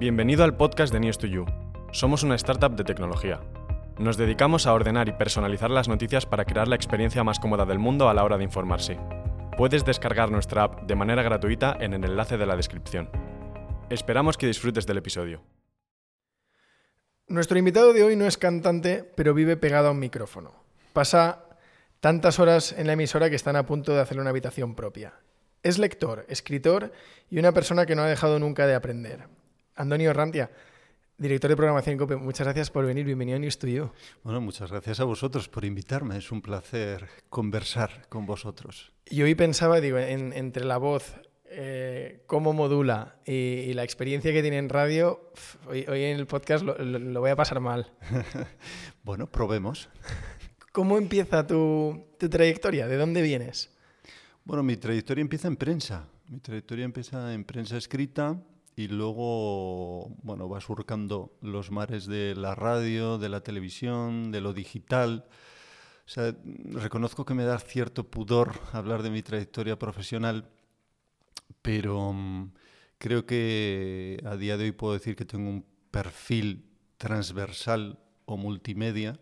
Bienvenido al podcast de News2You. Somos una startup de tecnología. Nos dedicamos a ordenar y personalizar las noticias para crear la experiencia más cómoda del mundo a la hora de informarse. Puedes descargar nuestra app de manera gratuita en el enlace de la descripción. Esperamos que disfrutes del episodio. Nuestro invitado de hoy no es cantante, pero vive pegado a un micrófono. Pasa tantas horas en la emisora que están a punto de hacer una habitación propia. Es lector, escritor y una persona que no ha dejado nunca de aprender. Antonio Rantia, director de programación en COPE, muchas gracias por venir. Bienvenido a News to You. Bueno, muchas gracias a vosotros por invitarme. Es un placer conversar con vosotros. Y hoy pensaba, digo, entre la voz, eh, cómo modula y, la experiencia que tiene en radio, hoy, en el podcast lo, voy a pasar mal. bueno, probemos. ¿Cómo empieza tu, tu trayectoria? ¿De dónde vienes? Bueno, mi trayectoria empieza en prensa. Mi trayectoria empieza en prensa escrita y luego, bueno, va surcando los mares de la radio, de la televisión, de lo digital. Reconozco que me da cierto pudor hablar de mi trayectoria profesional, pero mm, creo que a día de hoy puedo decir que tengo un perfil transversal o multimedia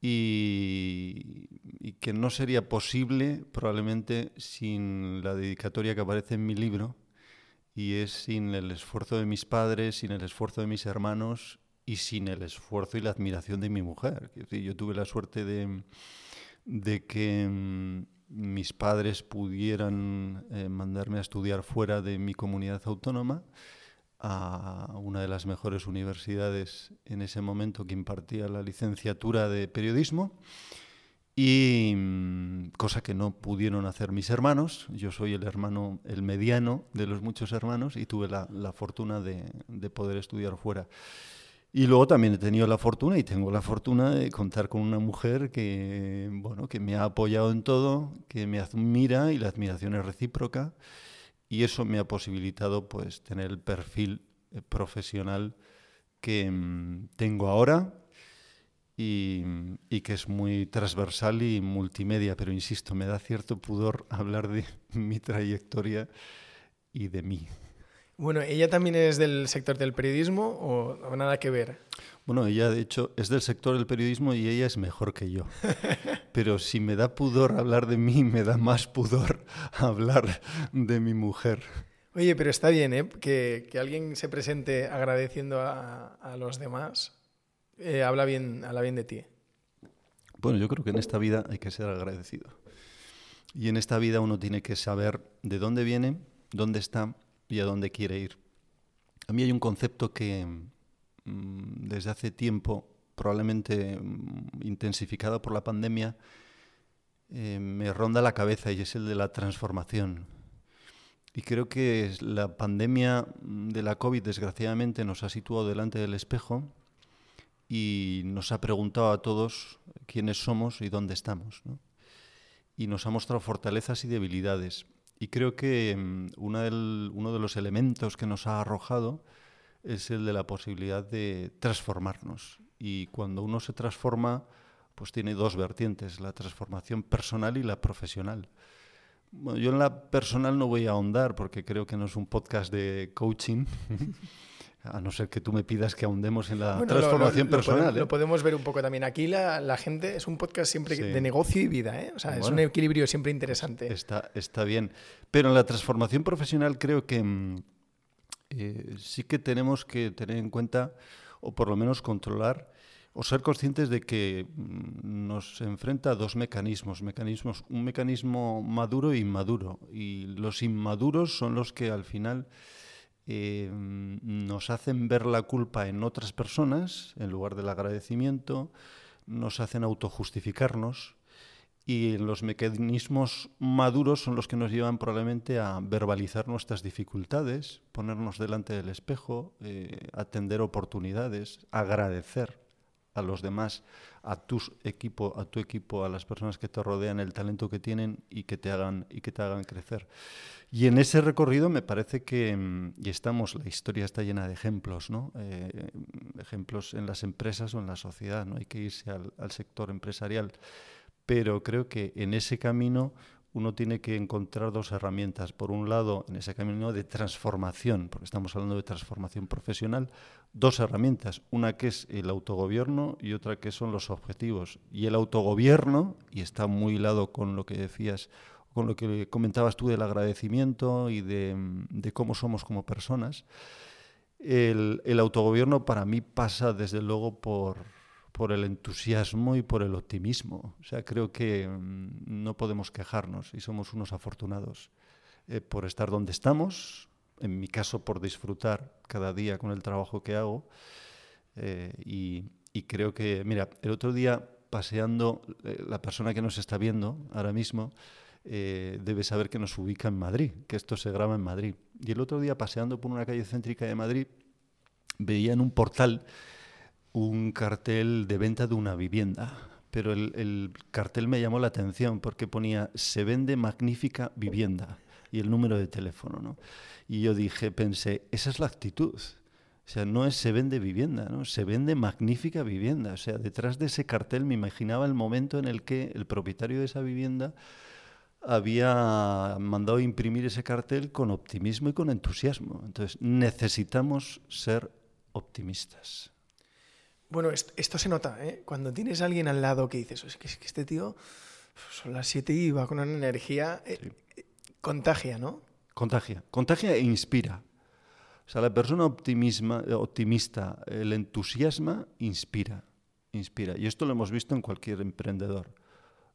y, y, que no sería posible probablemente sin la dedicatoria que aparece en mi libro, y es sin el esfuerzo de mis padres, sin el esfuerzo de mis hermanos y sin el esfuerzo y la admiración de mi mujer. Yo tuve la suerte de, de que mm, mis padres pudieran eh, mandarme a estudiar fuera de mi comunidad autónoma a una de las mejores universidades en ese momento que impartía la licenciatura de periodismo y mm, cosa que no pudieron hacer mis hermanos. Yo soy el hermano, el mediano de los muchos hermanos y tuve la, fortuna de, poder estudiar fuera. Y luego también he tenido la fortuna y tengo la fortuna de contar con una mujer que, bueno, que me ha apoyado en todo, que me admira y la admiración es recíproca. Y eso me ha posibilitado pues, tener el perfil eh, profesional que mm, tengo ahora y, que es muy transversal y multimedia, pero insisto, me da cierto pudor hablar de mi trayectoria y de mí. Bueno, ¿ella también es del sector del periodismo o, nada que ver? Bueno, ella de hecho es del sector del periodismo y ella es mejor que yo. Pero si me da pudor hablar de mí, me da más pudor hablar de mi mujer. Oye, pero está bien, ¿eh? Que, que alguien se presente agradeciendo a, a los demás eh, habla, bien, habla bien de ti. Bueno, yo creo que en esta vida hay que ser agradecido. Y en esta vida uno tiene que saber de dónde viene, dónde está y a dónde quiere ir. A mí hay un concepto que mm, desde hace tiempo, probablemente mm, intensificado por la pandemia, eh, me ronda la cabeza y es el de la transformación. Y creo que la pandemia de la COVID, desgraciadamente, nos ha situado delante del espejo y nos ha preguntado a todos quiénes somos y dónde estamos. Y nos ha mostrado fortalezas y debilidades. Y creo que mm, uno de los elementos que nos ha arrojado es el de la posibilidad de transformarnos. Y cuando uno se transforma, pues tiene dos vertientes, la transformación personal y la profesional. yo en la personal no voy a ahondar porque creo que no es un podcast de coaching. a no ser que tú me pidas que ahondemos en la transformación personal. Lo, podemos ver un poco también. Aquí la, gente es un podcast siempre de negocio y vida, ¿eh? O sea, es un equilibrio siempre interesante. Está, está bien. Pero en la transformación profesional creo que mm, eh, sí que tenemos que tener en cuenta, o por lo menos controlar, o ser conscientes de que mm, nos enfrenta a dos mecanismos, mecanismos, un mecanismo maduro e inmaduro. Y los inmaduros son los que al final eh, nos hacen ver la culpa en otras personas en lugar del agradecimiento, nos hacen autojustificarnos y los mecanismos maduros son los que nos llevan probablemente a verbalizar nuestras dificultades, ponernos delante del espejo, eh, atender oportunidades, agradecer a los demás, a tu equipo, a tu equipo, a las personas que te rodean, el talento que tienen y que te hagan y que te hagan crecer. Y en ese recorrido me parece que, mm, y estamos, la historia está llena de ejemplos, ¿no? Eh, ejemplos en las empresas o en la sociedad, no hay que irse al, sector empresarial, pero creo que en ese camino uno tiene que encontrar dos herramientas. Por un lado, en ese camino de transformación, porque estamos hablando de transformación profesional, dos herramientas. Una que es el autogobierno y otra que son los objetivos. Y el autogobierno, y está muy hilado con lo que decías, con lo que comentabas tú del agradecimiento y de, cómo somos como personas, el, el autogobierno para mí pasa desde luego por por el entusiasmo y por el optimismo. O sea, creo que mm, no podemos quejarnos y somos unos afortunados eh, por estar donde estamos, en mi caso por disfrutar cada día con el trabajo que hago. Eh, y, creo que, mira, el otro día paseando, eh, la persona que nos está viendo ahora mismo debe saber que nos ubica en Madrid, que esto se graba en Madrid. Y el otro día paseando por una calle céntrica de Madrid, veía en un portal un cartel de venta de una vivienda, pero el, cartel me llamó la atención porque ponía se vende magnífica vivienda y el número de teléfono, ¿no? Y yo dije, pensé, esa es la actitud. O sea, no es se vende vivienda, ¿no? Se vende magnífica vivienda. O sea, detrás de ese cartel me imaginaba el momento en el que el propietario de esa vivienda había mandado imprimir ese cartel con optimismo y con entusiasmo. Entonces, necesitamos ser optimistas. Bueno, esto, se nota, ¿eh? Cuando tienes a alguien al lado que dices, es que, este tío son las 7 y va con una energía, eh, eh, contagia, ¿no? Contagia, contagia e inspira. O sea, la persona optimista, el entusiasma, inspira, inspira. Y esto lo hemos visto en cualquier emprendedor.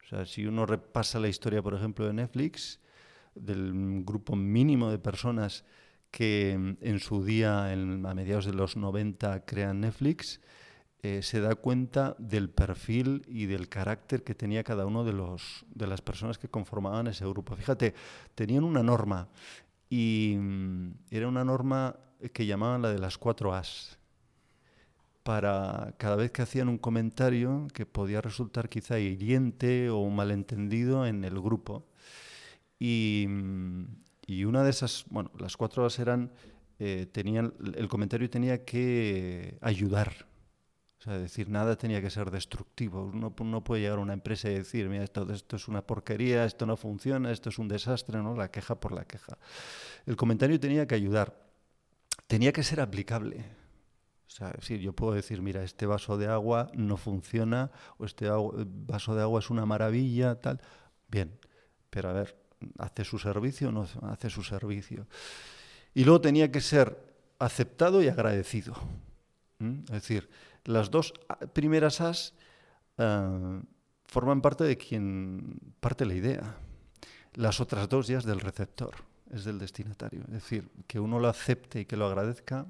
O sea, si uno repasa la historia, por ejemplo, de Netflix, del grupo mínimo de personas que en su día, a mediados de los 90, crean Netflix, eh, se da cuenta del perfil y del carácter que tenía cada uno de, los, de las personas que conformaban ese grupo. Fíjate, tenían una norma y mm, era una norma que llamaban la de las cuatro As. Para cada vez que hacían un comentario que podía resultar quizá hiriente o un malentendido en el grupo. Y, mm, y una de esas, bueno, las cuatro As eran, eh, tenían, el comentario tenía que ayudar o sea, decir, nada tenía que ser destructivo. Uno no puede llegar a una empresa y decir, mira, esto, esto es una porquería, esto no funciona, esto es un desastre, ¿no? La queja por la queja. El comentario tenía que ayudar, tenía que ser aplicable. O sea, decir, yo puedo decir, mira, este vaso de agua no funciona, o este vaso de agua es una maravilla, tal. Bien, pero a ver, ¿hace su servicio o no hace su servicio? Y luego tenía que ser aceptado y agradecido. Es decir, las dos primeras as eh, forman parte de quien parte la idea. Las otras dos ya es del receptor, es del destinatario. Es decir, que uno lo acepte y que lo agradezca.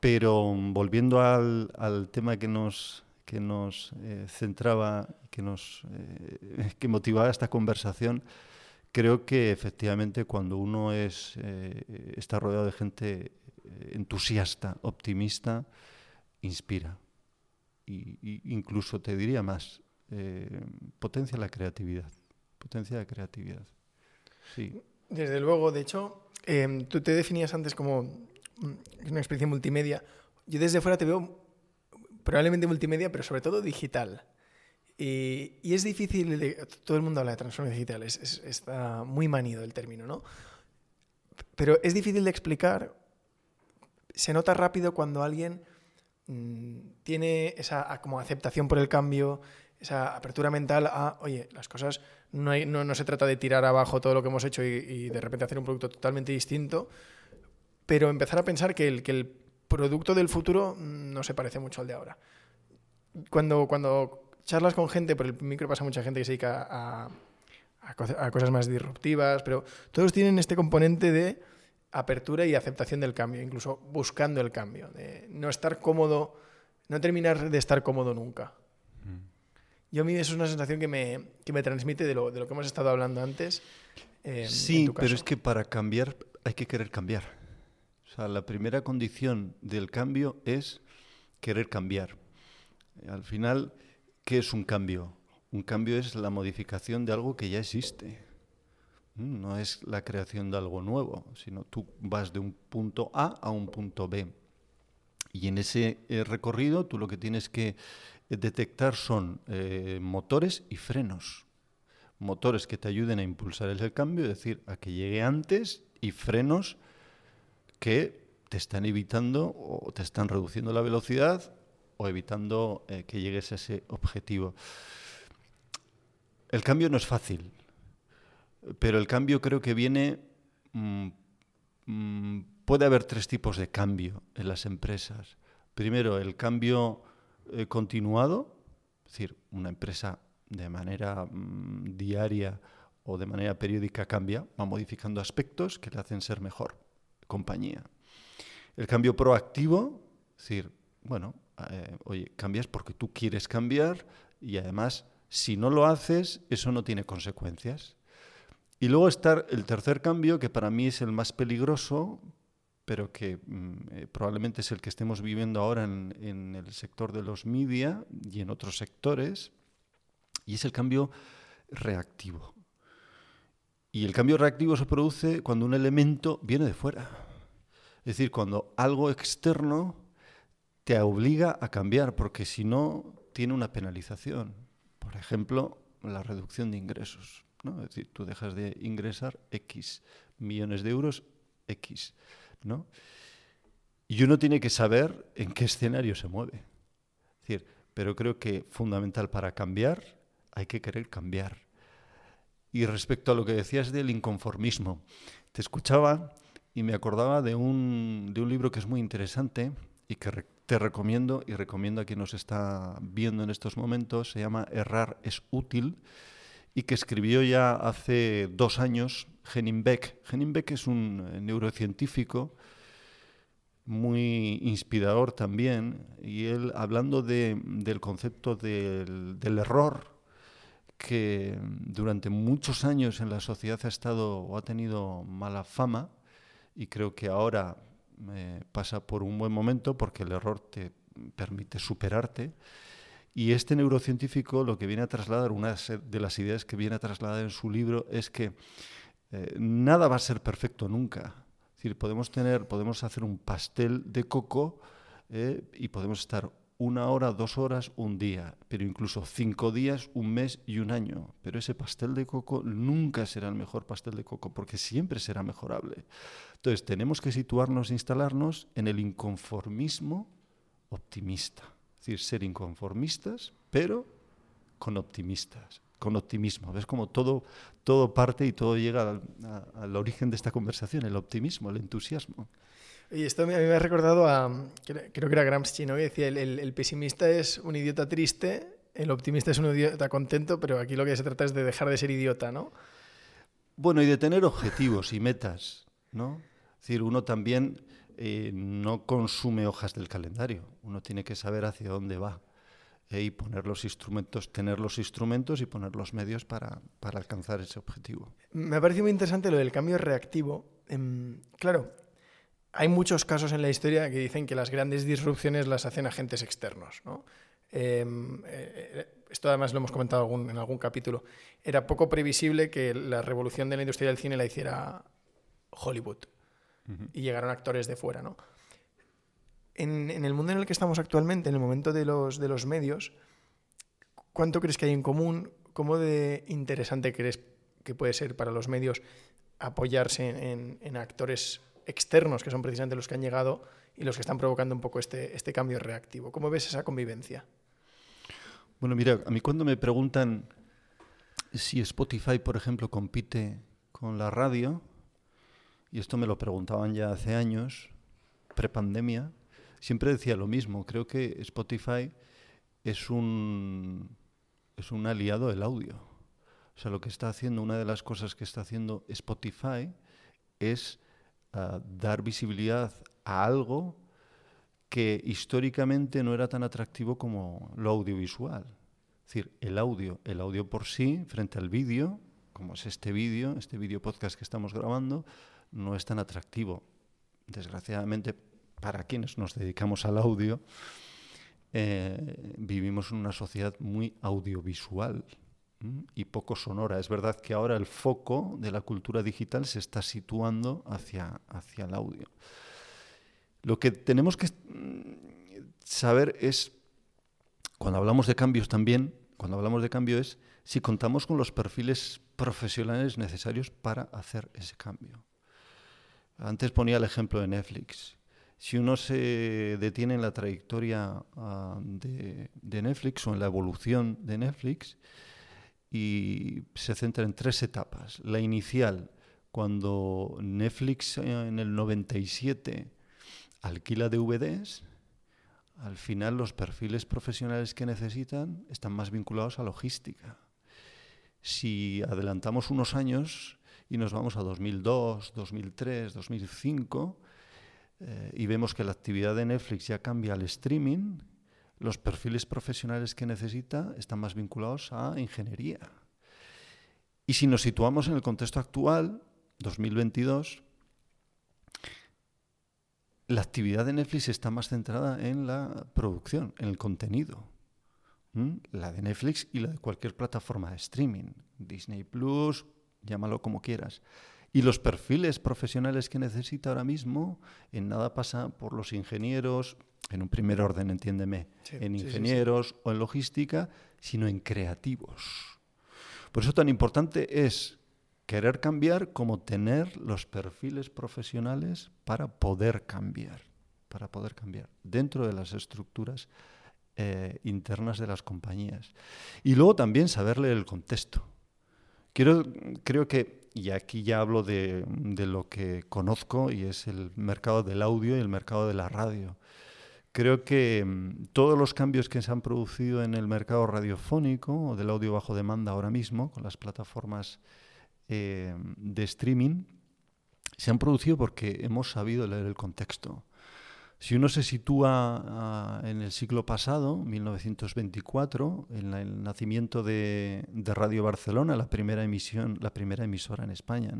Pero volviendo al, tema que nos, que nos eh, centraba, que nos eh, que motivaba esta conversación, creo que efectivamente cuando uno es, está rodeado de gente entusiasta, optimista, inspira. Y, incluso te diría más, eh, potencia la creatividad. Potencia la creatividad. Sí. Desde luego, de hecho, em, tú te definías antes como mm, una experiencia multimedia. Yo desde fuera te veo probablemente multimedia, pero sobre todo digital. Y, es difícil, todo el mundo habla de transformación digital, está muy manido el término, ¿no? Pero es difícil de explicar, se nota rápido cuando alguien Mm, tiene esa como aceptación por el cambio, esa apertura mental a, oye, las cosas no, no, se trata de tirar abajo todo lo que hemos hecho y, de repente hacer un producto totalmente distinto, pero empezar a pensar que el, que el producto del futuro no se parece mucho al de ahora. Cuando, cuando charlas con gente, por el micro pasa mucha gente que se dedica a cosas más disruptivas, pero todos tienen este componente de apertura y aceptación del cambio, incluso buscando el cambio, de no estar cómodo, no terminar de estar cómodo nunca. Mm. Yo a mí eso es una sensación que me, que me transmite de lo, de lo, que hemos estado hablando antes. Eh, sí, pero es que para cambiar hay que querer cambiar. O sea, la primera condición del cambio es querer cambiar. Al final, ¿qué es un cambio? Un cambio es la modificación de algo que ya existe. Mm, no es la creación de algo nuevo, sino tú vas de un punto A a un punto B. Y en ese eh, recorrido tú lo que tienes que eh, detectar son eh, motores y frenos. motores que te ayuden a impulsar el cambio, es decir, a que llegue antes y frenos que te están evitando o te están reduciendo la velocidad o evitando que llegues a ese objetivo. El cambio no es fácil, pero el cambio creo que viene... Mm, mm, puede haber tres tipos de cambio en las empresas. Primero, el cambio eh, continuado, es decir, una empresa de manera mm, diaria o de manera periódica cambia, va modificando aspectos que le hacen ser mejor compañía. El cambio proactivo, es decir, bueno, eh, oye, cambias porque tú quieres cambiar y además, si no lo haces, eso no tiene consecuencias. Y luego está el tercer cambio, que para mí es el más peligroso, pero que mm, eh, probablemente es el que estemos viviendo ahora en, en, el sector de los media y en otros sectores, y es el cambio reactivo. Y el cambio reactivo se produce cuando un elemento viene de fuera. Es decir, cuando algo externo te obliga a cambiar, porque si no, tiene una penalización. Por ejemplo, la reducción de ingresos. ¿No? Es decir, tú dejas de ingresar X millones de euros, X. ¿no? Y uno tiene que saber en qué escenario se mueve. Es decir, pero creo que fundamental para cambiar hay que querer cambiar. Y respecto a lo que decías del inconformismo, te escuchaba y me acordaba de un, de un libro que es muy interesante y que te recomiendo y recomiendo a quien nos está viendo en estos momentos. Se llama Errar es útil y que escribió ya hace dos años Henning Beck. Henning Beck es un eh, neurocientífico muy inspirador también y él hablando de, del concepto del, del error que durante muchos años en la sociedad ha estado o ha tenido mala fama, y creo que ahora eh, pasa por un buen momento porque el error te permite superarte. Y este neurocientífico lo que viene a trasladar, una de las ideas que viene a trasladar en su libro es que eh, nada va a ser perfecto nunca. Es decir, podemos tener, podemos hacer un pastel de coco eh, y podemos estar una hora, dos horas, un día, pero incluso cinco días, un mes y un año. Pero ese pastel de coco nunca será el mejor pastel de coco porque siempre será mejorable. Entonces tenemos que situarnos, instalarnos en el inconformismo optimista. Es decir, ser inconformistas, pero con optimistas, con optimismo. ¿Ves cómo todo, todo parte y todo llega al, origen de esta conversación, el optimismo, el entusiasmo. Y esto a mí me ha recordado a, creo que era Gramsci, ¿no? que decía, el, el, pesimista es un idiota triste, el optimista es un idiota contento, pero aquí lo que se trata es de dejar de ser idiota, ¿no? Bueno, y de tener objetivos y metas, ¿no? Es decir, uno también eh, no consume hojas del calendario, uno tiene que saber hacia dónde va eh, y poner los instrumentos, tener los instrumentos y poner los medios para, para alcanzar ese objetivo. Me ha parecido muy interesante lo del cambio reactivo. Eh, claro, hay muchos casos en la historia que dicen que las grandes disrupciones las hacen agentes externos. ¿no? Em, eh, esto además lo hemos comentado en algún capítulo. Era poco previsible que la revolución de la industria del cine la hiciera Hollywood y llegaron actores de fuera. ¿no? En, en, el mundo en el que estamos actualmente, en el momento de los, de los medios, ¿cuánto crees que hay en común? ¿Cómo de interesante crees que puede ser para los medios apoyarse en, en actores externos, que son precisamente los que han llegado y los que están provocando un poco este, este cambio reactivo. ¿Cómo ves esa convivencia? Bueno, mira, a mí cuando me preguntan si Spotify, por ejemplo, compite con la radio, y esto me lo preguntaban ya hace años, prepandemia, siempre decía lo mismo. Creo que Spotify es un, es un aliado del audio. O sea, lo que está haciendo, una de las cosas que está haciendo Spotify es dar visibilidad a algo que históricamente no era tan atractivo como lo audiovisual. Es decir, el audio, el audio por sí, frente al vídeo, como es este vídeo, este vídeo podcast que estamos grabando, no es tan atractivo. Desgraciadamente, para quienes nos dedicamos al audio, eh, vivimos en una sociedad muy audiovisual y poco sonora. Es verdad que ahora el foco de la cultura digital se está situando hacia, hacia el audio. Lo que tenemos que mm, saber es, cuando hablamos de cambios también, cuando hablamos de cambio, es si contamos con los perfiles profesionales necesarios para hacer ese cambio. Antes ponía el ejemplo de Netflix. Si uno se detiene en la trayectoria ah, de, Netflix o en la evolución de Netflix y se centra en tres etapas. La inicial, cuando Netflix en el 97 alquila DVDs, al final los perfiles profesionales que necesitan están más vinculados a logística. Si adelantamos unos años y nos vamos a 2002, 2003, 2005 y vemos que la actividad de Netflix ya cambia al streaming, los perfiles profesionales que necesita están más vinculados a ingeniería. Y si nos situamos en el contexto actual, 2022, la actividad de Netflix está más centrada en la producción, en el contenido. La de Netflix y la de cualquier plataforma de streaming. Disney Plus, llámalo como quieras. Y los perfiles profesionales que necesita ahora mismo, en nada pasa por los ingenieros, en un primer orden, entiéndeme, en ingenieros o en logística, sino en creativos. Por eso tan importante es querer cambiar como tener los perfiles profesionales para poder cambiar, para poder cambiar dentro de las estructuras eh, internas de las compañías. Y luego también saber leer el contexto. Quiero, creo que, y aquí ya hablo de, de lo que conozco, y es el mercado del audio y el mercado de la radio. Creo que mm, todos los cambios que se han producido en el mercado radiofónico o del audio bajo demanda ahora mismo, con las plataformas eh, de streaming se han producido porque hemos sabido leer el contexto. Si uno se sitúa ah, en el siglo pasado, 1924, en el nacimiento de, Radio Barcelona, la primera emisión, la primera emisora en España,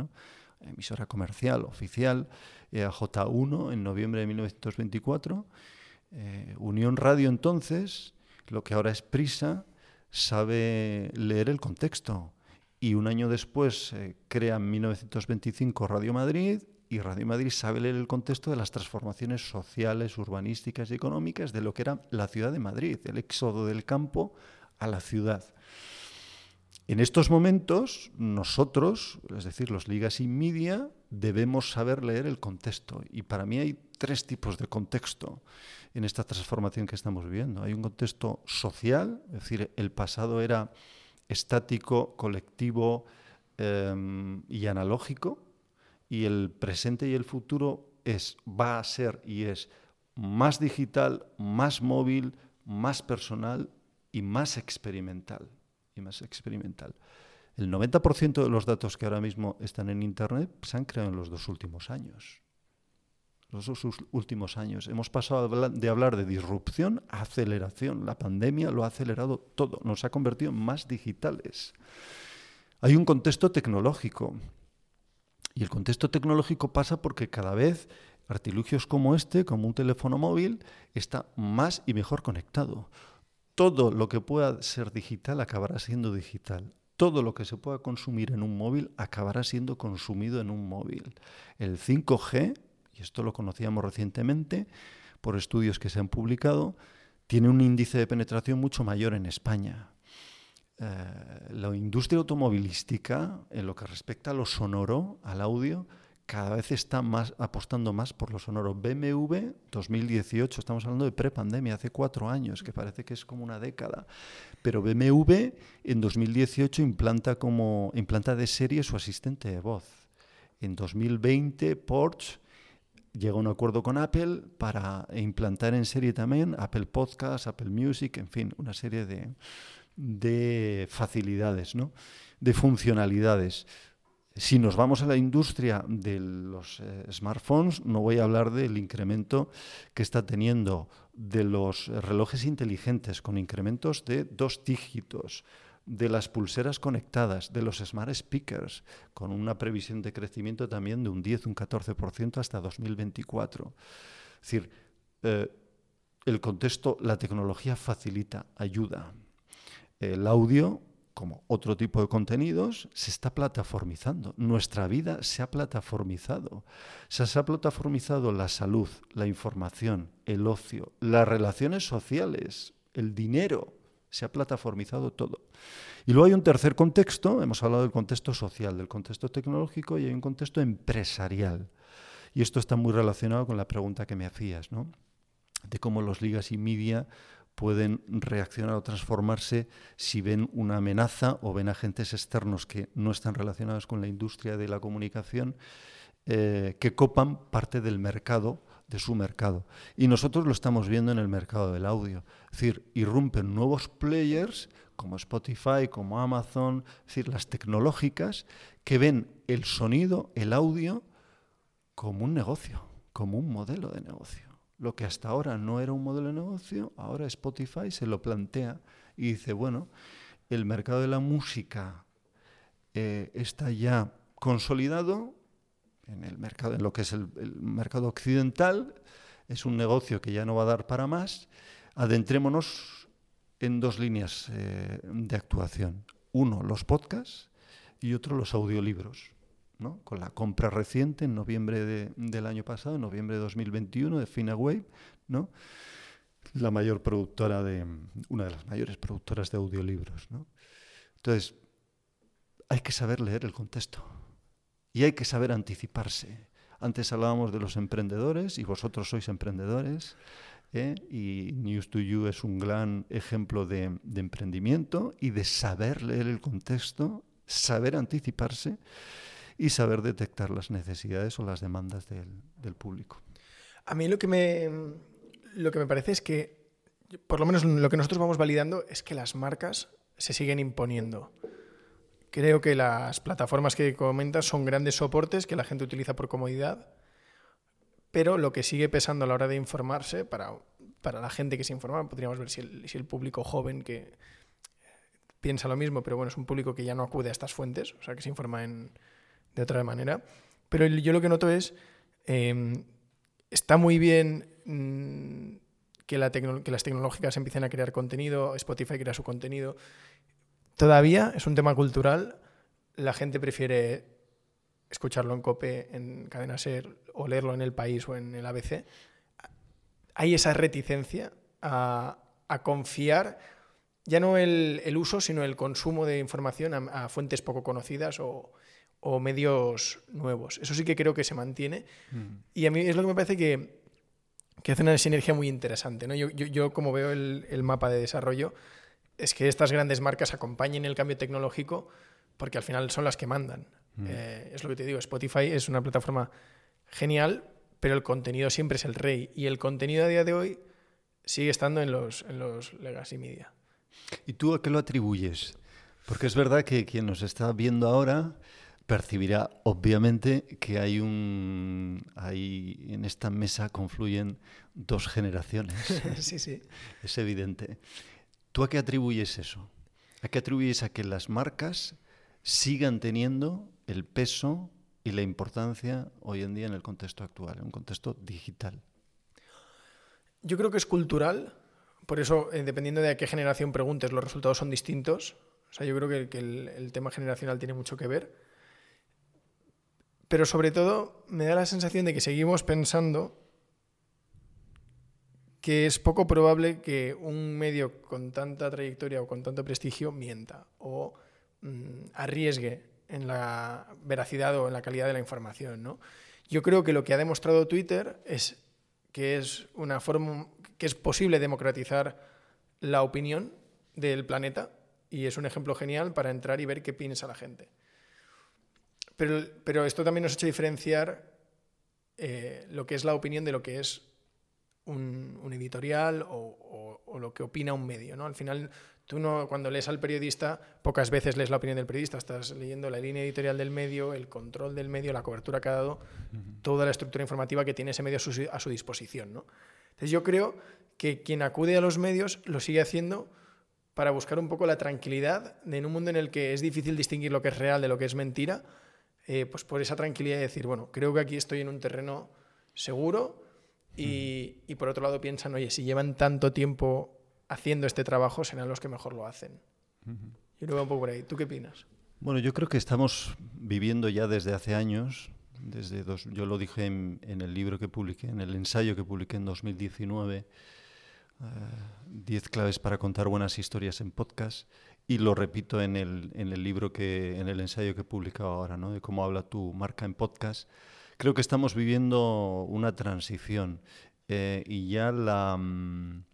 emisora comercial, oficial, eh, J1 en noviembre de 1924, eh, Unión Radio entonces, lo que ahora es Prisa, sabe leer el contexto. Y un año después eh, crea en 1925 Radio Madrid y Radio Madrid sabe leer el contexto de las transformaciones sociales, urbanísticas y económicas de lo que era la ciudad de Madrid, el éxodo del campo a la ciudad. En estos momentos, nosotros, es decir, los ligas y media, debemos saber leer el contexto. Y para mí hay tres tipos de contexto en esta transformación que estamos viviendo. Hay un contexto social, es decir, el pasado era estático, colectivo em, y analógico, y el presente y el futuro es, va a ser y es más digital, más móvil, más personal y más experimental. Y más experimental. El 90% de los datos que ahora mismo están en Internet se han creado en los dos últimos años los dos últimos años. Hemos pasado de hablar de disrupción a aceleración. La pandemia lo ha acelerado todo, nos ha convertido en más digitales. Hay un contexto tecnológico. Y el contexto tecnológico pasa porque cada vez artilugios como este, como un teléfono móvil, está más y mejor conectado. Todo lo que pueda ser digital acabará siendo digital. Todo lo que se pueda consumir en un móvil acabará siendo consumido en un móvil. El 5G y esto lo conocíamos recientemente por estudios que se han publicado, tiene un índice de penetración mucho mayor en España. Eh, la industria automovilística, en lo que respecta a lo sonoro, al audio, cada vez está más apostando más por lo sonoro. BMW 2018, estamos hablando de prepandemia, hace cuatro años, que parece que es como una década. Pero BMW en 2018 implanta como implanta de serie su asistente de voz. En 2020 Porsche llega a un acuerdo con Apple para implantar en serie también Apple Podcasts, Apple Music, en fin, una serie de, facilidades, ¿no? de funcionalidades. Si nos vamos a la industria de los eh, smartphones, no voy a hablar del incremento que está teniendo de los relojes inteligentes con incrementos de dos dígitos, de las pulseras conectadas, de los smart speakers, con una previsión de crecimiento también de un 10, un 14% hasta 2024. Es decir, eh, el contexto, la tecnología facilita, ayuda. El audio, como otro tipo de contenidos, se está plataformizando. Nuestra vida se ha plataformizado. Se ha plataformizado la salud, la información, el ocio, las relaciones sociales, el dinero Se ha plataformizado todo. Y luego hay un tercer contexto, hemos hablado del contexto social, del contexto tecnológico y hay un contexto empresarial. Y esto está muy relacionado con la pregunta que me hacías, ¿no? De cómo los ligas y media pueden reaccionar o transformarse si ven una amenaza o ven agentes externos que no están relacionados con la industria de la comunicación eh, que copan parte del mercado, de su mercado. Y nosotros lo estamos viendo en el mercado del audio. Es decir, irrumpen nuevos players como Spotify, como Amazon, es decir, las tecnológicas, que ven el sonido, el audio, como un negocio, como un modelo de negocio. Lo que hasta ahora no era un modelo de negocio, ahora Spotify se lo plantea y dice, bueno, el mercado de la música eh, está ya consolidado en el mercado, en lo que es el, mercado occidental, es un negocio que ya no va a dar para más. Adentrémonos en dos líneas eh, de actuación. Uno, los podcasts y otro, los audiolibros con la compra reciente en noviembre del año pasado, en noviembre de 2021, de Finaway, ¿no? la mayor productora de, una de las mayores productoras de audiolibros. Entonces, hay que saber leer el contexto y hay que saber anticiparse. Antes hablábamos de los emprendedores y vosotros sois emprendedores. ¿eh? Y News to You es un gran ejemplo de, de emprendimiento y de saber leer el contexto, saber anticiparse y saber detectar las necesidades o las demandas del, público. A mí lo que, me, lo que me parece es que, por lo menos lo que nosotros vamos validando, es que las marcas se siguen imponiendo. Creo que las plataformas que comentas son grandes soportes que la gente utiliza por comodidad, pero lo que sigue pesando a la hora de informarse, para, para la gente que se informa, podríamos ver si el, si el público joven que piensa lo mismo, pero bueno, es un público que ya no acude a estas fuentes, o sea, que se informa en, de otra manera. Pero yo lo que noto es, em, está muy bien mm, que las tecnológicas empiecen a crear contenido, Spotify crea su contenido. Todavía es un tema cultural, la gente prefiere escucharlo en COPE, en Cadena Ser, o leerlo en El País o en el ABC. Hay esa reticencia a, confiar ya no el, uso, sino el consumo de información a fuentes poco conocidas o, o medios nuevos. Eso sí que creo que se mantiene. Mm. Y a mí es lo que me parece que, que hace una sinergia muy interesante. ¿no? Yo, yo, como veo el, el, mapa de desarrollo, es que estas grandes marcas acompañen el cambio tecnológico porque al final son las que mandan. Mm. Eh, es lo que te digo, Spotify es una plataforma genial, pero el contenido siempre es el rey. Y el contenido a día de hoy sigue estando en los, en los legacy media. ¿Y tú a qué lo atribuyes? Porque es verdad que quien nos está viendo ahora percibirá obviamente que hay un hay en esta mesa confluyen dos generaciones. sí, sí. Es evidente. ¿Tú a qué atribuyes eso? ¿A qué atribuyes a que las marcas sigan teniendo el peso y la importancia hoy en día en el contexto actual, en un contexto digital? Yo creo que es cultural, por eso, eh, dependiendo de a qué generación preguntes, los resultados son distintos. O sea, yo creo que, el tema generacional tiene mucho que ver pero sobre todo me da la sensación de que seguimos pensando que es poco probable que un medio con tanta trayectoria o con tanto prestigio mienta o mm, arriesgue en la veracidad o en la calidad de la información. Yo creo que lo que ha demostrado Twitter es que es una forma que es posible democratizar la opinión del planeta y es un ejemplo genial para entrar y ver qué piensa la gente. Pero, esto también nos ha hecho diferenciar eh, lo que es la opinión de lo que es un, editorial o, lo que opina un medio. ¿no? Al final, tú no, cuando lees al periodista, pocas veces lees la opinión del periodista, estás leyendo la línea editorial del medio, el control del medio, la cobertura que ha dado, toda la estructura informativa que tiene ese medio a su, a su disposición. ¿no? Entonces yo creo que quien acude a los medios lo sigue haciendo para buscar un poco la tranquilidad de en un mundo en el que es difícil distinguir lo que es real de lo que es mentira, eh, pues por esa tranquilidad de decir, bueno, creo que aquí estoy en un terreno seguro y, por otro lado piensan, oye, si llevan tanto tiempo haciendo este trabajo, serán los que mejor lo hacen. Yo lo veo un poco por ahí. ¿Tú qué opinas? Bueno, yo creo que estamos viviendo ya desde hace años, desde dos, yo lo dije en, el libro que publiqué, en el ensayo que publiqué en 2019, 10 claves para contar buenas historias en podcast y lo repito en el, en el libro que, en el ensayo que he publicado ahora, ¿no? de cómo habla tu marca en podcast. Creo que estamos viviendo una transición eh, y ya la, mm,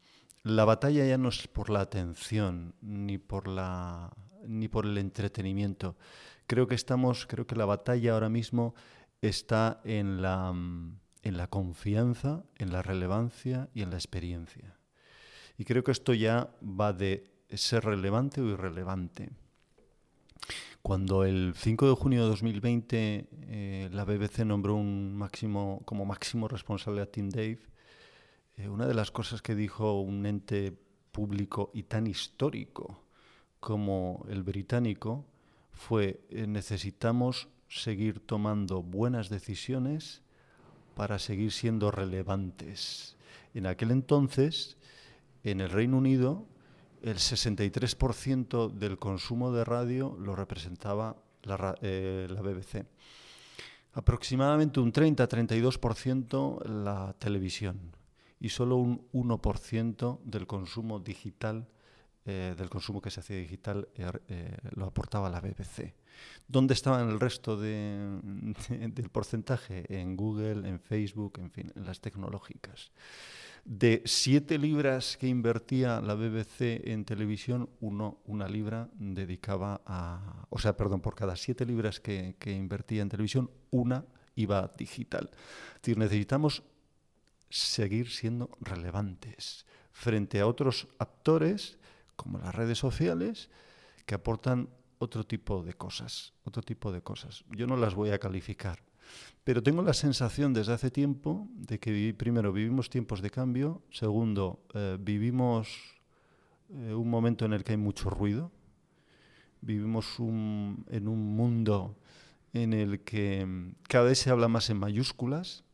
la batalla ya no es por la atención ni por la ni por el entretenimiento. Creo que estamos, creo que la batalla ahora mismo está en la, mm, en la confianza, en la relevancia y en la experiencia. Y creo que esto ya va de ser relevante o irrelevante. Cuando el 5 de junio de 2020 eh, la BBC nombró un máximo, como máximo responsable a Tim Dave, eh, una de las cosas que dijo un ente público y tan histórico como el británico fue eh, necesitamos seguir tomando buenas decisiones para seguir siendo relevantes. En aquel entonces, en el Reino Unido, el 63% del consumo de radio lo representaba la, eh, BBC. Aproximadamente un 30-32% la televisión y solo un 1% del consumo digital, eh, del consumo que se hacía digital, eh, lo aportaba la BBC. ¿Dónde estaban el resto de, del porcentaje? En Google, en Facebook, en fin, en las tecnológicas. De siete libras que invertía la BBC en televisión, uno, una libra dedicaba a... O sea, perdón, por cada siete libras que, que invertía en televisión, una iba digital. Es decir, necesitamos seguir siendo relevantes frente a otros actores, como las redes sociales, que aportan otro tipo de cosas, otro tipo de cosas. Yo no las voy a calificar, pero tengo la sensación desde hace tiempo de que primero vivimos tiempos de cambio, segundo eh, vivimos eh, un momento en el que hay mucho ruido, vivimos en un mundo en el que mm, cada vez se habla más en mayúsculas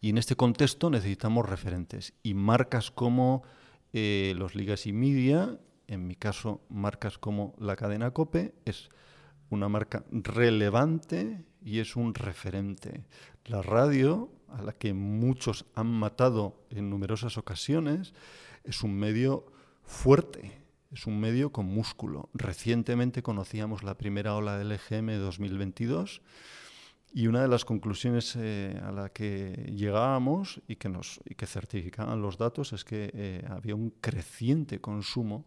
y en este contexto necesitamos referentes y marcas como eh, los Legacy Media, en mi caso marcas como la cadena Cope, es una marca relevante y es un referente. La radio, a la que muchos han matado en numerosas ocasiones, es un medio fuerte, es un medio con músculo. Recientemente conocíamos la primera ola del EGM 2022 y una de las conclusiones eh, a la que llegábamos y que, nos, y que certificaban los datos es que eh, había un creciente consumo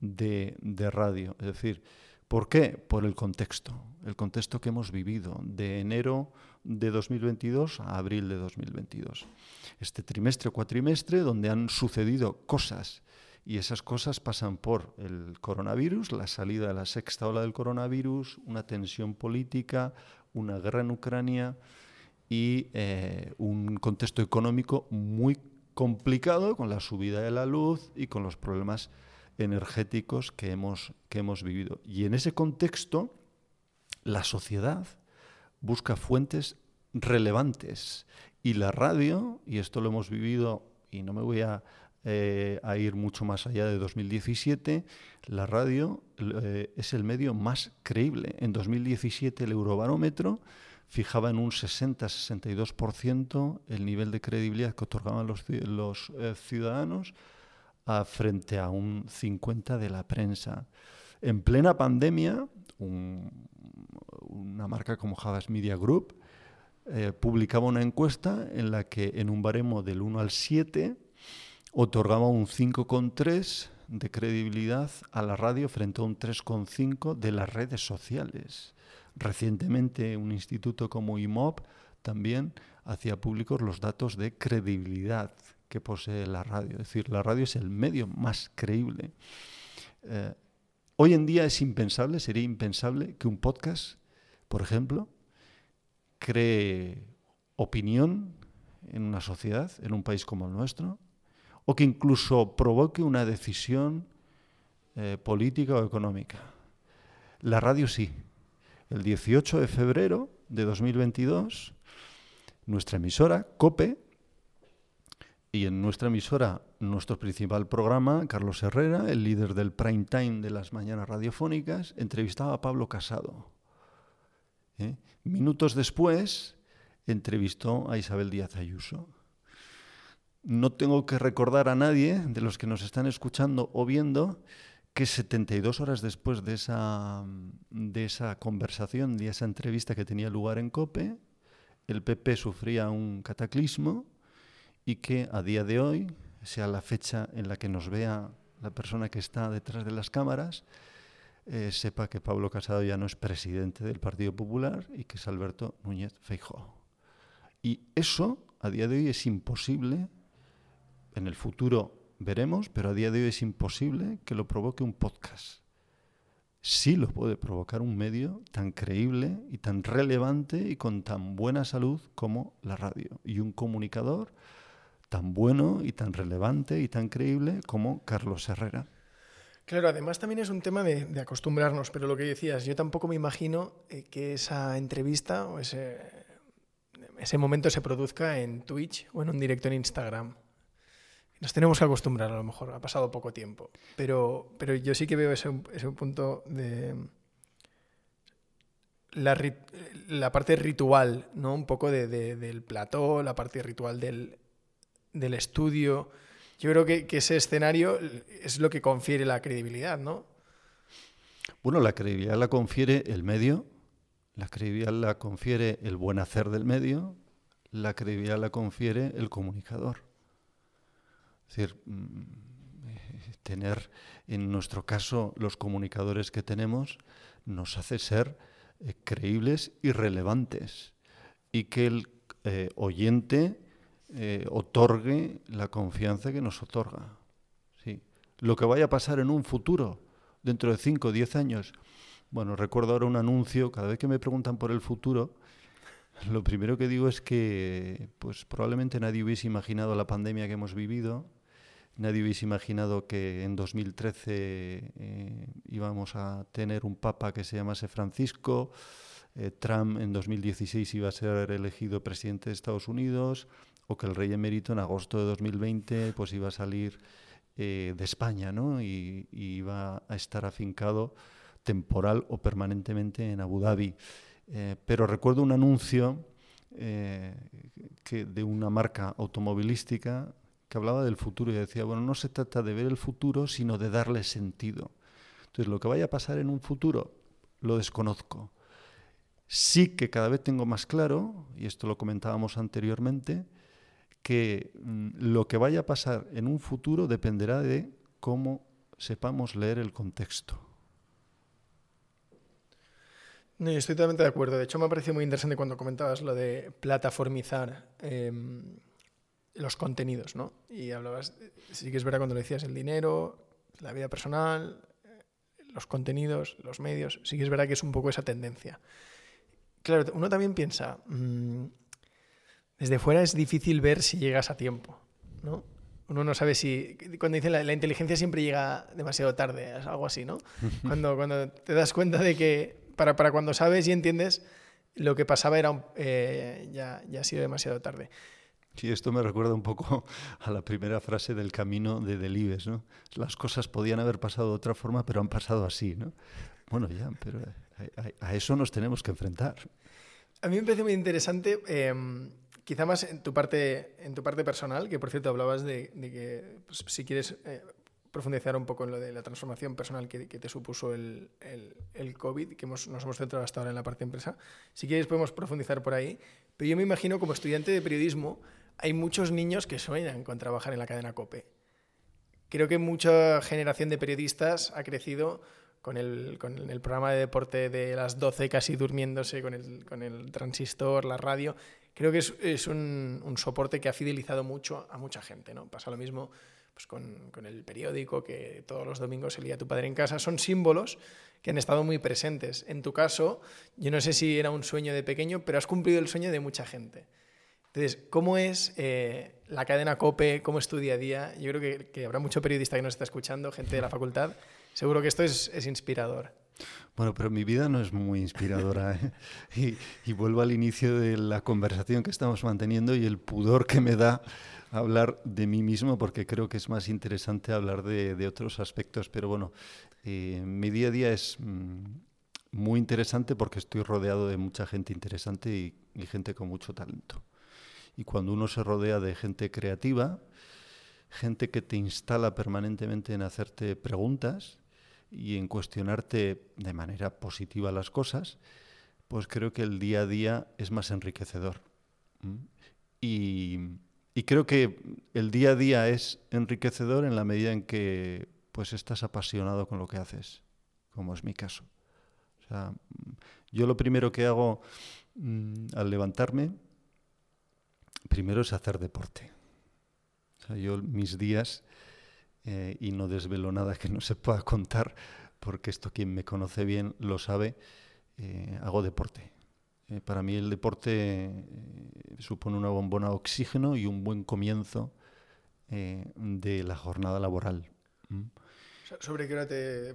de, de radio. Es decir, ¿Por qué? Por el contexto, el contexto que hemos vivido de enero de 2022 a abril de 2022. Este trimestre o cuatrimestre donde han sucedido cosas y esas cosas pasan por el coronavirus, la salida de la sexta ola del coronavirus, una tensión política, una guerra en Ucrania y eh, un contexto económico muy complicado con la subida de la luz y con los problemas energéticos que hemos, que hemos vivido. Y en ese contexto, la sociedad busca fuentes relevantes. Y la radio, y esto lo hemos vivido, y no me voy a, eh, ir mucho más allá de 2017, la radio eh, es el medio más creíble. En 2017 el Eurobarómetro fijaba en un 60-62% el nivel de credibilidad que otorgaban los, los eh, ciudadanos frente a un 50 de la prensa. En plena pandemia, una marca como Javas Media Group eh, publicaba una encuesta en la que en un baremo del 1 al 7 otorgaba un 5,3 de credibilidad a la radio frente a un 3,5 de las redes sociales. Recientemente un instituto como IMOP también hacía públicos los datos de credibilidad que posee la radio. Es decir, la radio es el medio más creíble. Eh, hoy en día es impensable, sería impensable que un podcast, por ejemplo, cree opinión en una sociedad, en un país como el nuestro, o que incluso provoque una decisión eh, política o económica. La radio sí. El 18 de febrero de 2022, nuestra emisora, COPE, y en nuestra emisora, nuestro principal programa, Carlos Herrera, el líder del prime time de las mañanas radiofónicas, entrevistaba a Pablo Casado. ¿eh? Minutos después, entrevistó a Isabel Díaz Ayuso. no tengo que recordar a nadie de los que nos están escuchando o viendo que 72 horas después de esa, de esa conversación, de esa entrevista que tenía lugar en COPE, el PP sufría un cataclismo y que a día de hoy, sea la fecha en la que nos vea la persona que está detrás de las cámaras, eh, sepa que Pablo Casado ya no es presidente del Partido Popular y que es Alberto Núñez Feijóo. Y eso a día de hoy es imposible, en el futuro veremos, pero a día de hoy es imposible que lo provoque un podcast. Sí lo puede provocar un medio tan creíble y tan relevante y con tan buena salud como la radio. Y un comunicador tan bueno y tan relevante y tan creíble como Carlos Herrera. Claro, además también es un tema de, acostumbrarnos, pero lo que decías, yo tampoco me imagino eh, que esa entrevista o ese, momento se produzca en Twitch o en un directo en Instagram. Nos tenemos que acostumbrar, a lo mejor, ha pasado poco tiempo, pero, pero yo sí que veo ese, punto de la, parte ritual, ¿no? Un poco de, del plató, la parte ritual del, del estudio. Yo creo que, ese escenario es lo que confiere la credibilidad, ¿no? Bueno, la credibilidad la confiere el medio, la credibilidad la confiere el buen hacer del medio, la credibilidad la confiere el comunicador. Es decir, mm, tener en nuestro caso los comunicadores que tenemos nos hace ser eh, creíbles y relevantes y que el eh, oyente eh, otorgue la confianza que nos otorga. ¿sí? Lo que vaya a pasar en un futuro, dentro de 5 o 10 años. Bueno, recuerdo ahora un anuncio, cada vez que me preguntan por el futuro, lo primero que digo es que pues probablemente nadie hubiese imaginado la pandemia que hemos vivido, nadie hubiese imaginado que en 2013 eh, íbamos a tener un papa que se llamase Francisco, eh, Trump en 2016 iba a ser elegido presidente de Estados Unidos, o que el rey emérito en agosto de 2020 pues iba a salir eh, de España ¿no? y, iba a estar afincado temporal o permanentemente en Abu Dhabi. Eh, pero recuerdo un anuncio eh, que, de una marca automovilística que hablaba del futuro y decía, bueno, no se trata de ver el futuro, sino de darle sentido. Entonces, lo que vaya a pasar en un futuro, lo desconozco. Sí que cada vez tengo más claro, y esto lo comentábamos anteriormente, que mm, lo que vaya a pasar en un futuro dependerá de cómo sepamos leer el contexto. No, estoy totalmente de acuerdo. De hecho, me ha parecido muy interesante cuando comentabas lo de plataformizar em, los contenidos, ¿no? Y hablabas, sí que es verdad cuando lo decías, el dinero, la vida personal, los contenidos, los medios, sí que es verdad que es un poco esa tendencia. Claro, uno también piensa, mm, desde fuera es difícil ver si llegas a tiempo, ¿no? Uno no sabe si... Cuando dicen la, la inteligencia siempre llega demasiado tarde, es algo así, ¿no? Cuando, cuando te das cuenta de que para, para cuando sabes y entiendes lo que pasaba era eh, ya, ya ha sido demasiado tarde. Sí, esto me recuerda un poco a la primera frase del camino de Delibes, ¿no? Las cosas podían haber pasado de otra forma, pero han pasado así, ¿no? Bueno, ya, pero a, a eso nos tenemos que enfrentar. A mí me parece muy interesante... Eh, Quizá más en tu parte, en tu parte personal, que por cierto hablabas de, que pues, si quieres eh, profundizar un poco en lo de la transformación personal que, te supuso el, el, COVID, que nos hemos centrado hasta ahora en la parte empresa, si quieres podemos profundizar por ahí. Pero yo me imagino como estudiante de periodismo, hay muchos niños que sueñan con trabajar en la cadena COPE. Creo que mucha generación de periodistas ha crecido con el, con el programa de deporte de las 12 casi durmiéndose, con el, con el transistor, la radio creo que es, un, soporte que ha fidelizado mucho a mucha gente. ¿no? Pasa lo mismo pues, con, el periódico, que todos los domingos se lía tu padre en casa. Son símbolos que han estado muy presentes. En tu caso, yo no sé si era un sueño de pequeño, pero has cumplido el sueño de mucha gente. Entonces, ¿cómo es eh, la cadena COPE? ¿Cómo es tu día a día? Yo creo que, habrá mucho periodista que nos está escuchando, gente de la facultad. Seguro que esto es, es inspirador. Bueno, pero mi vida no es muy inspiradora. ¿eh? Y, vuelvo al inicio de la conversación que estamos manteniendo y el pudor que me da hablar de mí mismo, porque creo que es más interesante hablar de, otros aspectos. Pero bueno, eh, mi día a día es mm, muy interesante porque estoy rodeado de mucha gente interesante y, gente con mucho talento. Y cuando uno se rodea de gente creativa, gente que te instala permanentemente en hacerte preguntas y en cuestionarte de manera positiva las cosas, pues creo que el día a día es más enriquecedor. Y, creo que el día a día es enriquecedor en la medida en que pues estás apasionado con lo que haces, como es mi caso. Yo lo primero que hago mm, al levantarme, primero es hacer deporte. Yo mis días, eh, y no desvelo nada que no se pueda contar, porque esto quien me conoce bien lo sabe, eh, hago deporte. Eh, para mí el deporte supone una bombona de oxígeno y un buen comienzo de la jornada laboral. ¿Mm? ¿Sobre qué hora te,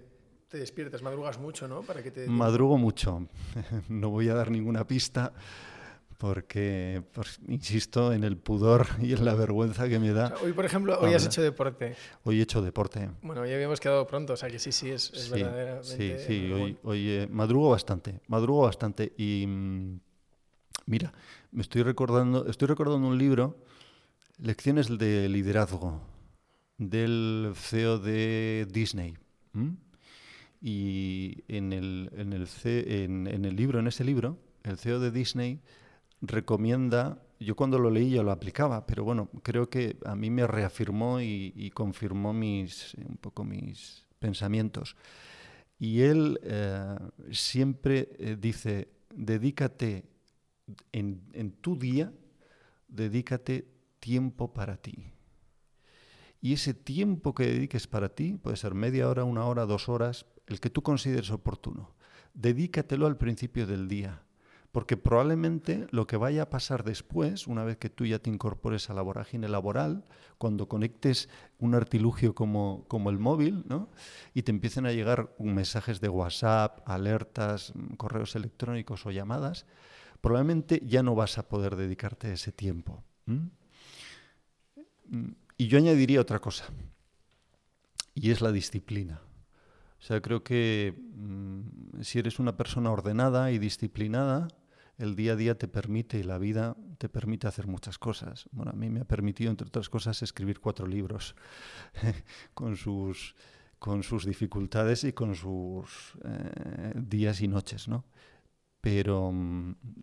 te, despiertas? Madrugas mucho, ¿no? Para que te... Madrugo mucho. no voy a dar ninguna pista porque, pues, insisto, en el pudor y en la vergüenza que me da. hoy, por ejemplo, hoy has hecho deporte. Hoy he hecho deporte. Bueno, ya habíamos quedado pronto, o sea que sí, sí, es, es sí, Sí, sí, hoy, hoy eh, madrugo bastante, madrugo bastante. Y mm, mira, me estoy recordando, estoy recordando un libro, Lecciones de Liderazgo, del CEO de Disney. Y en el, en, el, en, en el libro, en ese libro, el CEO de Disney recomienda, yo cuando lo leí ya lo aplicaba, pero bueno, creo que a mí me reafirmó y, confirmó mis, un poco mis pensamientos. Y él eh, siempre eh, dice, dedícate en, en tu día, dedícate tiempo para ti. Y ese tiempo que dediques para ti, puede ser media hora, una hora, dos horas, el que tú consideres oportuno. Dedícatelo al principio del día porque probablemente lo que vaya a pasar después, una vez que tú ya te incorpores a la vorágine laboral, cuando conectes un artilugio como, como el móvil, ¿no? y te empiecen a llegar mensajes de WhatsApp, alertas, correos electrónicos o llamadas, probablemente ya no vas a poder dedicarte ese tiempo. Y yo añadiría otra cosa, y es la disciplina. O sea, creo que mm, si eres una persona ordenada y disciplinada, el día a día te permite y la vida te permite hacer muchas cosas. Bueno, a mí me ha permitido, entre otras cosas, escribir cuatro libros con, sus, con sus dificultades y con sus eh, días y noches, ¿no? Pero,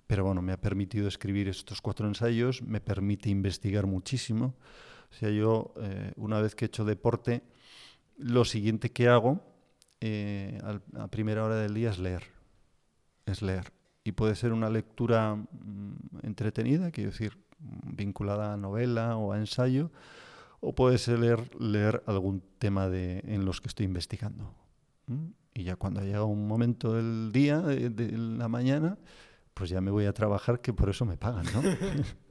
pero bueno, me ha permitido escribir estos cuatro ensayos, me permite investigar muchísimo. O sea, yo eh, una vez que he hecho deporte, lo siguiente que hago eh, a primera hora del día es leer. Es leer y puede ser una lectura mm, entretenida, quiero decir, vinculada a novela o a ensayo, o puede ser leer, leer algún tema de, en los que estoy investigando. Y ya cuando llega un momento del día, de, la mañana, pues ya me voy a trabajar, que por eso me pagan, ¿no?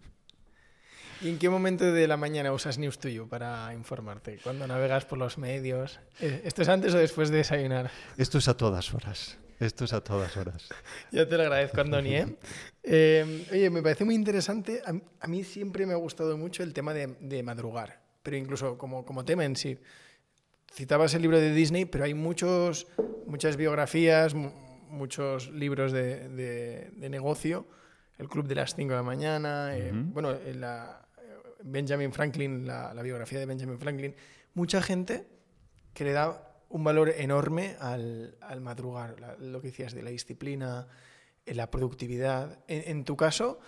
¿Y en qué momento de la mañana usas News to para informarte? ¿Cuando navegas por los medios? Eh, ¿Esto es antes o después de desayunar? Esto es a todas horas. Esto es a todas horas. ya te lo agradezco, Andoni. ¿eh? ¿eh? oye, me parece muy interesante. A, mí siempre me ha gustado mucho el tema de, madrugar, pero incluso como, como tema en sí. Citabas el libro de Disney, pero hay muchos, muchas biografías, muchos libros de, de, negocio. El Club de las 5 de la mañana, eh, bueno, la, Benjamin Franklin, la, la biografía de Benjamin Franklin. Mucha gente que le da un valor enorme al, madrugar, lo que decías de la disciplina, la productividad. En, tu caso,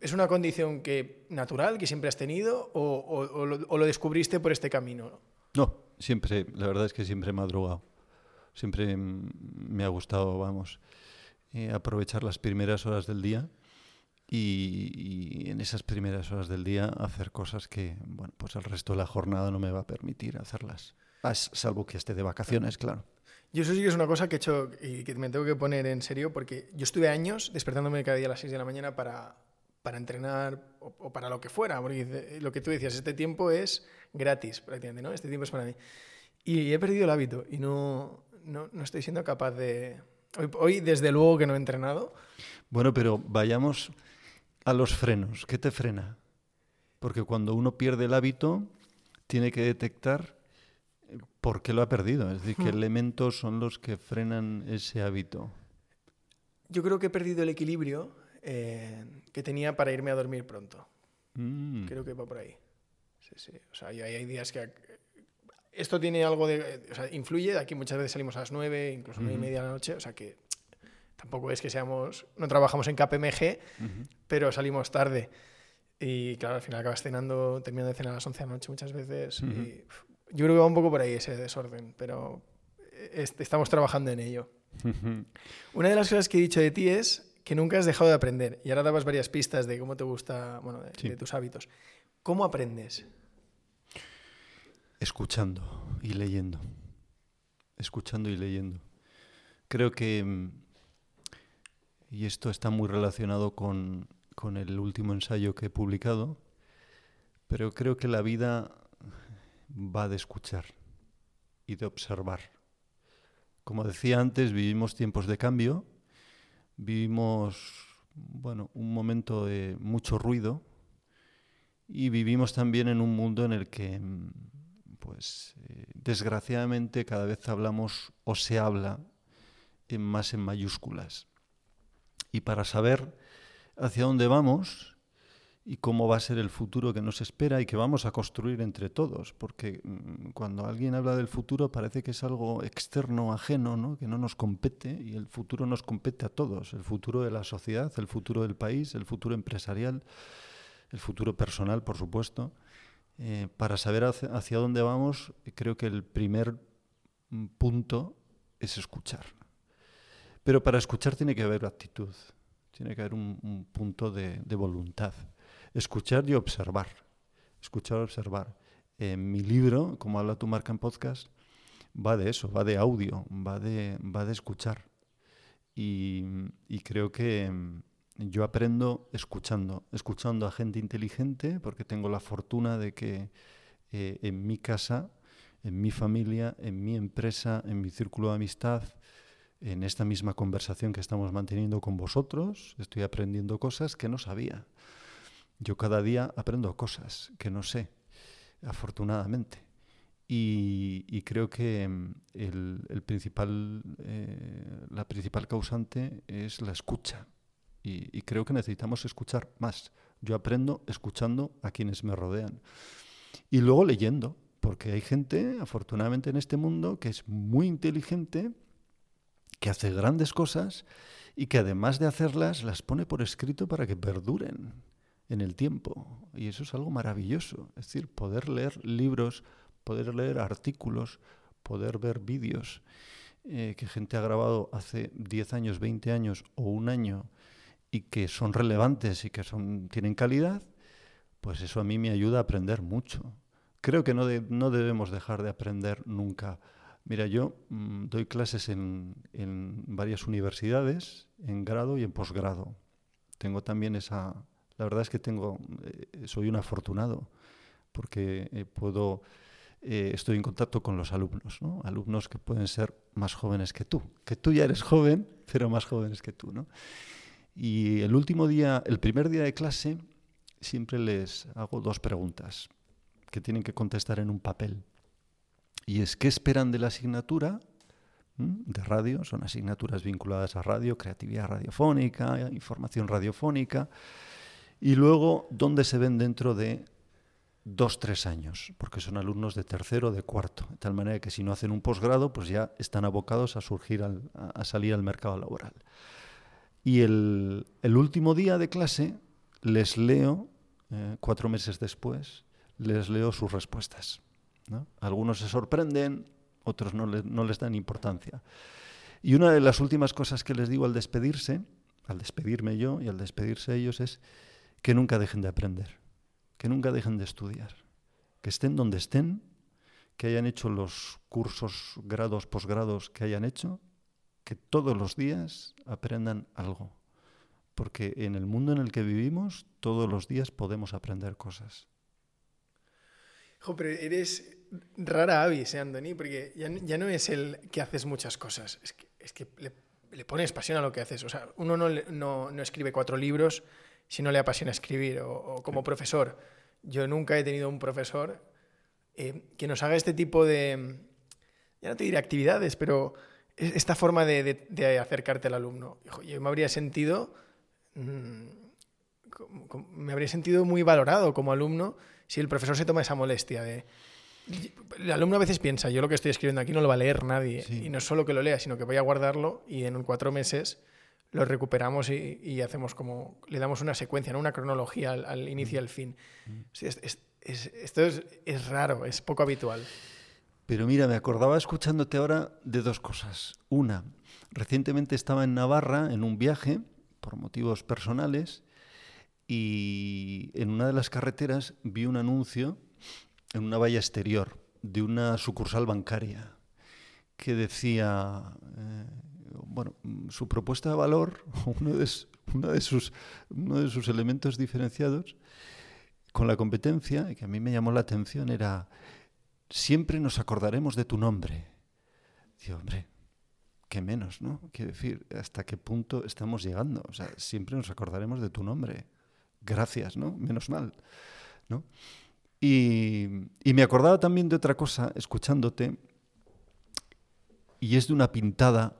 ¿es una condición que natural, que siempre has tenido, o, lo, descubriste por este camino? No, siempre, la verdad es que siempre he madrugado. Siempre me ha gustado, vamos, eh, aprovechar las primeras horas del día y, y, en esas primeras horas del día hacer cosas que, bueno, pues el resto de la jornada no me va a permitir hacerlas. Ah, salvo que esté de vacaciones, claro. Yo eso sí que es una cosa que he hecho y que me tengo que poner en serio porque yo estuve años despertándome cada día a las 6 de la mañana para, para entrenar o, para lo que fuera. Porque lo que tú decías, este tiempo es gratis prácticamente, ¿no? Este tiempo es para mí. Y he perdido el hábito y no, no, no estoy siendo capaz de... Hoy, hoy, desde luego que no he entrenado. Bueno, pero vayamos a los frenos. ¿Qué te frena? Porque cuando uno pierde el hábito, tiene que detectar ¿Por qué lo ha perdido? Es decir, ¿qué elementos son los que frenan ese hábito? Yo creo que he perdido el equilibrio eh, que tenía para irme a dormir pronto. Mm. Creo que va por ahí. Sí, sí. O sea, hay, hay días que... Esto tiene algo de... O sea, influye. Aquí muchas veces salimos a las 9, incluso nueve y media de la noche. O sea que tampoco es que seamos... No trabajamos en KPMG, pero salimos tarde. Y claro, al final acabas cenando, terminando de cenar a las 11 de la noche muchas veces. Y, yo creo que va un poco por ahí ese desorden, pero eh, est- estamos trabajando en ello. Una de las cosas que he dicho de ti es que nunca has dejado de aprender. Y ahora dabas varias pistas de cómo te gusta, bueno, de, Sí. de tus hábitos. ¿Cómo aprendes? Escuchando y leyendo. Escuchando y leyendo. Creo que, mm, y esto está muy relacionado con, con el último ensayo que he publicado, pero creo que la vida va de escuchar y de observar. Como decía antes, vivimos tiempos de cambio, vivimos, bueno, un momento de mucho ruido y vivimos también en un mundo en el que pues eh, desgraciadamente cada vez hablamos o se habla en más en mayúsculas. Y para saber hacia dónde vamos y cómo va a ser el futuro que nos espera y que vamos a construir entre todos, porque mm, cuando alguien habla del futuro parece que es algo externo, ajeno, ¿no? que no nos compete y el futuro nos compete a todos, el futuro de la sociedad, el futuro del país, el futuro empresarial, el futuro personal, por supuesto. Eh, para saber hacia, dónde vamos, creo que el primer mm, punto es escuchar. Pero para escuchar tiene que haber actitud, tiene que haber un, un punto de voluntad. Escuchar y observar. Escuchar y observar. En mi libro, como habla tu marca en podcast, va de eso, va de audio, va de, va de escuchar. Y, y creo que mm, yo aprendo escuchando, escuchando a gente inteligente, porque tengo la fortuna de que eh, en mi casa, en mi familia, en mi empresa, en mi círculo de amistad, en esta misma conversación que estamos manteniendo con vosotros, estoy aprendiendo cosas que no sabía. Yo cada día aprendo cosas que no sé, afortunadamente. Y, creo que mm, el principal, eh, la principal causante es la escucha. Y, y creo que necesitamos escuchar más. Yo aprendo escuchando a quienes me rodean. Y luego leyendo, porque hay gente, afortunadamente en este mundo, que es muy inteligente, que hace grandes cosas y que además de hacerlas, las pone por escrito para que perduren en el tiempo. Y eso es algo maravilloso. Es decir, poder leer libros, poder leer artículos, poder ver vídeos eh, que gente ha grabado hace 10 años, 20 años o un año y que son relevantes y que son, tienen calidad, pues eso a mí me ayuda a aprender mucho. Creo que no, de- no debemos dejar de aprender nunca. Mira, yo mm, doy clases en, en varias universidades, en grado y en posgrado. Tengo también esa... La verdad es que tengo, eh, soy un afortunado, porque eh, puedo, eh, estoy en contacto con los alumnos, ¿no? Alumnos que pueden ser más jóvenes que tú, que tú ya eres joven, pero más jóvenes que tú, ¿no? Y el último día, el primer día de clase, siempre les hago dos preguntas que tienen que contestar en un papel. Y es, ¿qué esperan de la asignatura ¿m? de radio? Son asignaturas vinculadas a radio, creatividad radiofónica, información radiofónica. Y luego, ¿dónde se ven dentro de dos, tres años? Porque son alumnos de tercero, de cuarto. De tal manera que si no hacen un posgrado, pues ya están abocados a, surgir a- salir al mercado laboral. Y el, el último día de clase les leo, eh, cuatro meses después, les leo sus respuestas. ¿no? Algunos se sorprenden, otros no, le- no les dan importancia. Y una de las últimas cosas que les digo al despedirse, al despedirme yo y al despedirse ellos, es que nunca dejen de aprender, que nunca dejen de estudiar, que estén donde estén, que hayan hecho los cursos, grados, posgrados que hayan hecho, que todos los días aprendan algo. Porque en el mundo en el que vivimos, todos los días podemos aprender cosas. Jo, pero eres rara avis, ¿eh, Andoni? Porque ya, no es el que haces muchas cosas, es que, le, le pones pasión a lo que haces. O sea, uno no, no, no escribe cuatro libros si no le apasiona escribir. O, o como profesor, yo nunca he tenido un profesor eh, que nos haga este tipo de, ya no te diré actividades, pero esta forma de, de- de acercarte al alumno. Yo me habría sentido mm, me habría sentido muy valorado como alumno si el profesor se toma esa molestia de... El alumno a veces piensa, yo lo que estoy escribiendo aquí no lo va a leer nadie. Y no es solo que lo lea, sino que voy a guardarlo y en cuatro meses lo recuperamos y, hacemos como... Le damos una secuencia, ¿no? una cronología al, inicio y al fin. esto es raro, es poco habitual. Pero mira, me acordaba escuchándote ahora de dos cosas. Una, recientemente estaba en Navarra en un viaje por motivos personales y en una de las carreteras vi un anuncio en una valla exterior de una sucursal bancaria que decía, eh, bueno, su propuesta de valor, uno de, sus, uno de sus elementos diferenciados con la competencia, y que a mí me llamó la atención, era siempre nos acordaremos de tu nombre. Digo, hombre, qué menos, ¿no? Quiero decir, hasta qué punto estamos llegando. O sea, siempre nos acordaremos de tu nombre. Gracias, ¿no? Menos mal, ¿no? Y, me acordaba también de otra cosa, escuchándote, y es de una pintada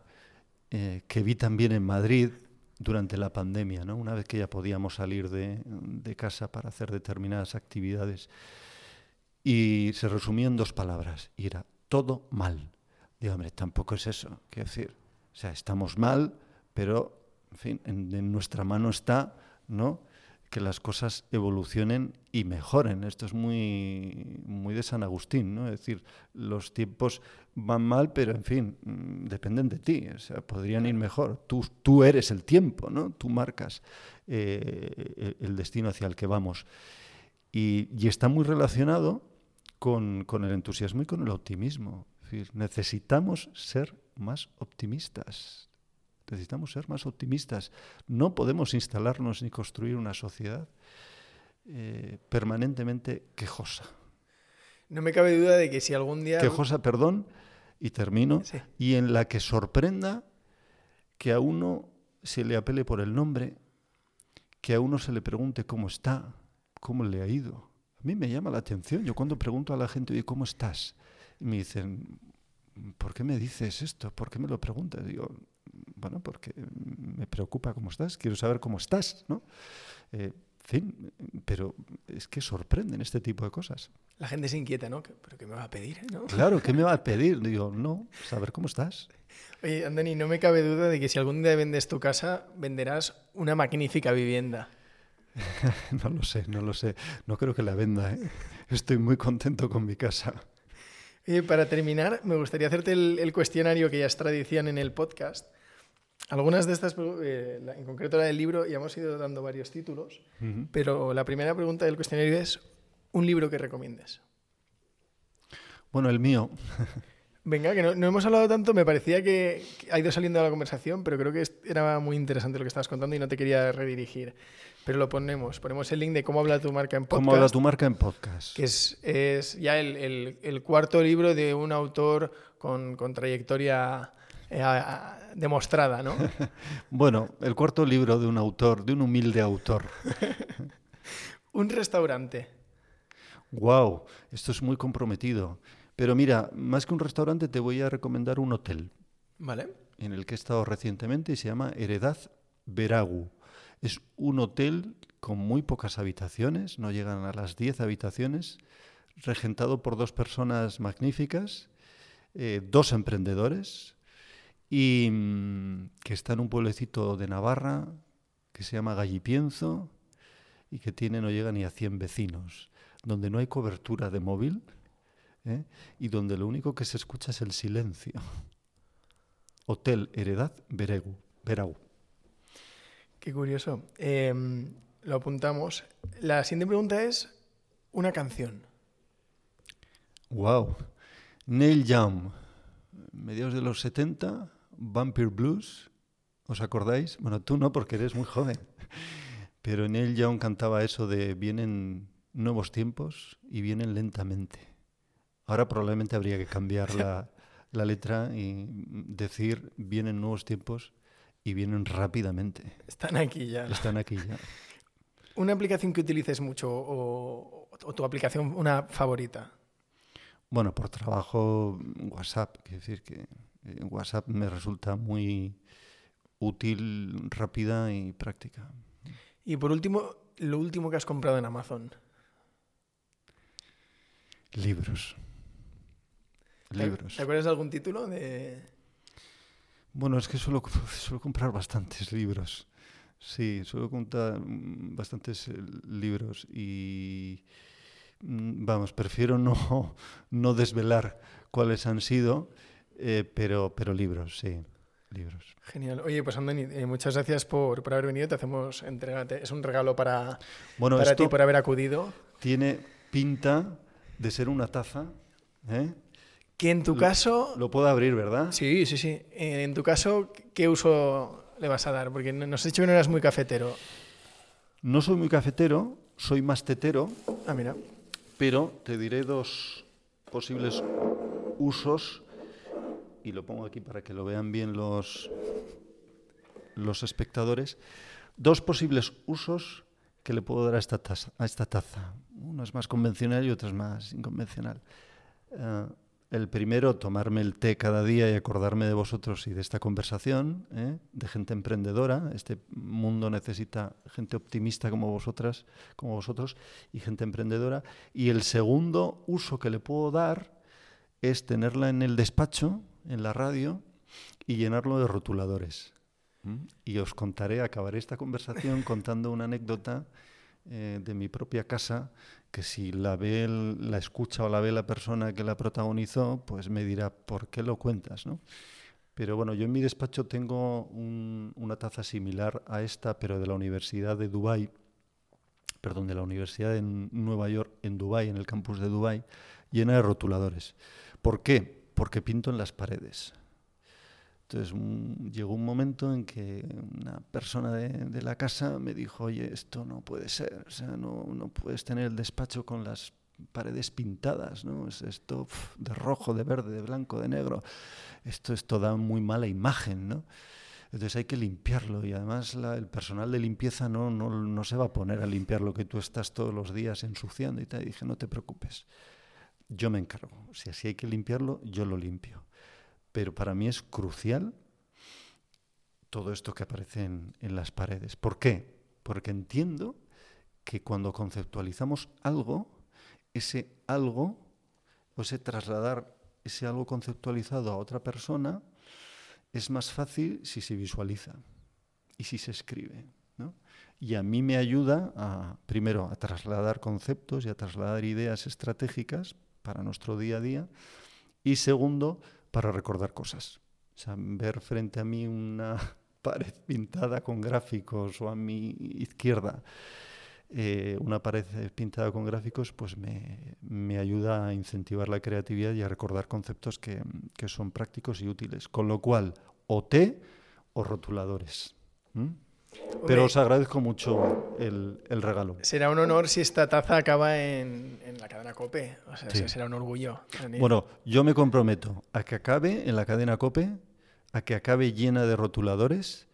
eh, que vi también en Madrid durante la pandemia, ¿no? Una vez que ya podíamos salir de, casa para hacer determinadas actividades. Y se resumía en dos palabras, y era todo mal. Digo, tampoco es eso, quiero decir, o sea, estamos mal, pero, en, nuestra mano está, ¿no?, que las cosas evolucionen y mejoren. Esto es muy, muy de San Agustín, ¿no? Es decir, los tiempos van mal, pero en fin, mm, dependen de ti. O sea, podrían ir mejor. Tú, tú eres el tiempo, ¿no? Tú marcas eh, el destino hacia el que vamos. Y, y está muy relacionado con, con, el entusiasmo y con el optimismo. necesitamos ser más optimistas. Necesitamos ser más optimistas. No podemos instalarnos ni construir una sociedad eh, permanentemente quejosa. No me cabe duda de que si algún día... Quejosa, perdón, y termino, y en la que sorprenda que a uno se le apele por el nombre, que a uno se le pregunte cómo está, cómo le ha ido, a mí me llama la atención. Yo cuando pregunto a la gente, oye, ¿cómo estás? me dicen, ¿por qué me dices esto? ¿Por qué me lo preguntas? Digo, bueno, porque me preocupa cómo estás, quiero saber cómo estás, ¿no? Eh, fin, pero es que sorprenden este tipo de cosas. La gente se inquieta, ¿no? ¿Pero qué me va a pedir? ¿no? Claro, ¿qué me va a pedir? Digo, no, saber cómo estás. Oye, Andani, no me cabe duda de que si algún día vendes tu casa, venderás una magnífica vivienda. no lo sé, no lo sé. No creo que la venda. ¿eh? Estoy muy contento con mi casa. Y para terminar, me gustaría hacerte el, cuestionario que ya es tradición en el podcast. Algunas de estas, eh, en concreto la del libro, ya hemos ido dando varios títulos, pero la primera pregunta del cuestionario es, ¿un libro que recomiendes? Bueno, el mío. Venga, que no, hemos hablado tanto, me parecía que, ha ido saliendo de la conversación, pero creo que era muy interesante lo que estabas contando y no te quería redirigir. Pero lo ponemos, ponemos el link de cómo habla tu marca en podcast. Cómo habla tu marca en podcast. Que es, es ya el, el, cuarto libro de un autor con, con trayectoria eh, demostrada, ¿no? bueno, el cuarto libro de un autor, de un humilde autor. un restaurante. Wow, esto es muy comprometido. Pero mira, más que un restaurante te voy a recomendar un hotel. Vale. En el que he estado recientemente y se llama Heredad Veragu. Es un hotel con muy pocas habitaciones, no llegan a las 10 habitaciones, regentado por dos personas magníficas, eh, dos emprendedores, y mm, que está en un pueblecito de Navarra que se llama Gallipienzo y que tiene no llega ni a 100 vecinos, donde no hay cobertura de móvil ¿eh? y donde lo único que se escucha es el silencio. Hotel Heredad Beregu, Berau. Qué curioso. Em, lo apuntamos. La siguiente pregunta es una canción. Wow. Neil Young, mediados de los 70, Vampire Blues. ¿Os acordáis? Bueno, tú no, porque eres muy joven. Pero Neil Young cantaba eso de vienen nuevos tiempos y vienen lentamente. Ahora probablemente habría que cambiar la, letra y decir vienen nuevos tiempos y vienen rápidamente. Están aquí ya. Están aquí ya. ¿Una aplicación que utilices mucho o, tu aplicación, una favorita? Bueno, por trabajo WhatsApp. Quiero decir que eh, WhatsApp me resulta muy útil, rápida y práctica. Y por último, lo último que has comprado en Amazon? Libros. ¿Te- Libros. ¿Te acuerdas de algún título? De... Bueno, es que suelo, suelo comprar bastantes libros. Sí, suelo comprar mm, bastantes eh, libros y mm, vamos, prefiero no, no desvelar cuáles han sido, eh, pero, pero libros, sí, libros. Genial. Oye, pues Andoni, eh, muchas gracias por, por haber venido. Te hacemos entrega. te- Es un regalo para, Bueno, para ti por haber acudido. tiene pinta de ser una taza. ¿eh? Que en tu Lo- caso... Lo puedo abrir, ¿verdad? Sí, sí, sí. Eh, En tu caso, ¿qué uso le vas a dar? Porque no- nos has dicho que no eras muy cafetero. No soy muy cafetero, soy más tetero, Ah, mira. pero te diré dos posibles usos y lo pongo aquí para que lo vean bien los, los espectadores. Dos posibles usos que le puedo dar a esta, taza, a esta taza. Uno es más convencional y otro es más inconvencional. Eh, el primero, tomarme el té cada día y acordarme de vosotros y de esta conversación, ¿eh? de gente emprendedora. Este mundo necesita gente optimista como vosotras, como vosotros, y gente emprendedora. Y el segundo uso que le puedo dar es tenerla en el despacho, en la radio, y llenarlo de rotuladores. ¿Mm? Y os contaré, acabaré esta conversación contando una anécdota eh, de mi propia casa, que si la ve, el- la escucha o la ve la persona que la protagonizó, pues me dirá, ¿por qué lo cuentas? ¿no? Pero bueno, yo en mi despacho tengo un- una taza similar a esta, pero de la Universidad de Dubái, perdón, de la Universidad de Nueva York en Dubái, en el campus de Dubái, llena de rotuladores. ¿Por qué? Porque pinto en las paredes. Entonces un- llegó un momento en que una persona de, la casa me dijo, oye, esto no puede ser, o sea, no, puedes tener el despacho con las paredes pintadas, ¿no? Es esto de rojo, de verde, de blanco, de negro. Esto, esto da muy mala imagen, ¿no? Entonces hay que limpiarlo y además el personal de limpieza no, no, no se va a poner a limpiar lo que tú estás todos los días ensuciando y. Y dije, no te preocupes, yo me encargo. Si así hay que limpiarlo, yo lo limpio. Pero para mí es crucial todo esto que aparece en, las paredes. ¿Por qué? Porque entiendo que cuando conceptualizamos algo, ese algo, o ese trasladar ese algo conceptualizado a otra persona, es más fácil si se visualiza y si se escribe. Y a mí me ayuda a, primero, a trasladar conceptos y a trasladar ideas estratégicas para nuestro día a día. Y segundo, para recordar cosas. O sea, ver frente a mí una pared pintada con gráficos o a mi izquierda eh, una pared pintada con gráficos, pues me, me ayuda a incentivar la creatividad y a recordar conceptos que, que son prácticos y útiles. Con lo cual, o té o rotuladores. Pero os agradezco mucho el, el regalo. Será un honor si esta taza acaba en, en la cadena COPE. O sea, Sí. será un orgullo. Bueno, yo me comprometo a que acabe en la cadena COPE, a que acabe llena de rotuladores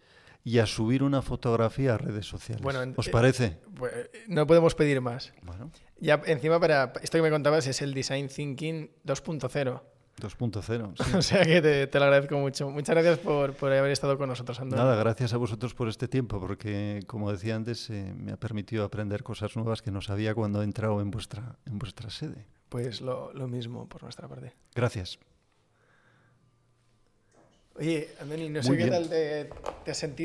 y a subir una fotografía a redes sociales. Bueno, en- ¿Os eh, parece? Pues, no podemos pedir más. Bueno, Ya encima para esto que me contabas es el Design Thinking 2.0. 2.0. sí. O sea que te, te lo agradezco mucho. Muchas gracias por, por haber estado con nosotros, Andoni. Nada, gracias a vosotros por este tiempo, porque como decía antes, eh, me ha permitido aprender cosas nuevas que no sabía cuando he entrado en vuestra, en vuestra sede. Pues lo, lo mismo por nuestra parte. Gracias. Oye, Andoni, no sé Muy qué bien. tal te, te has sentido.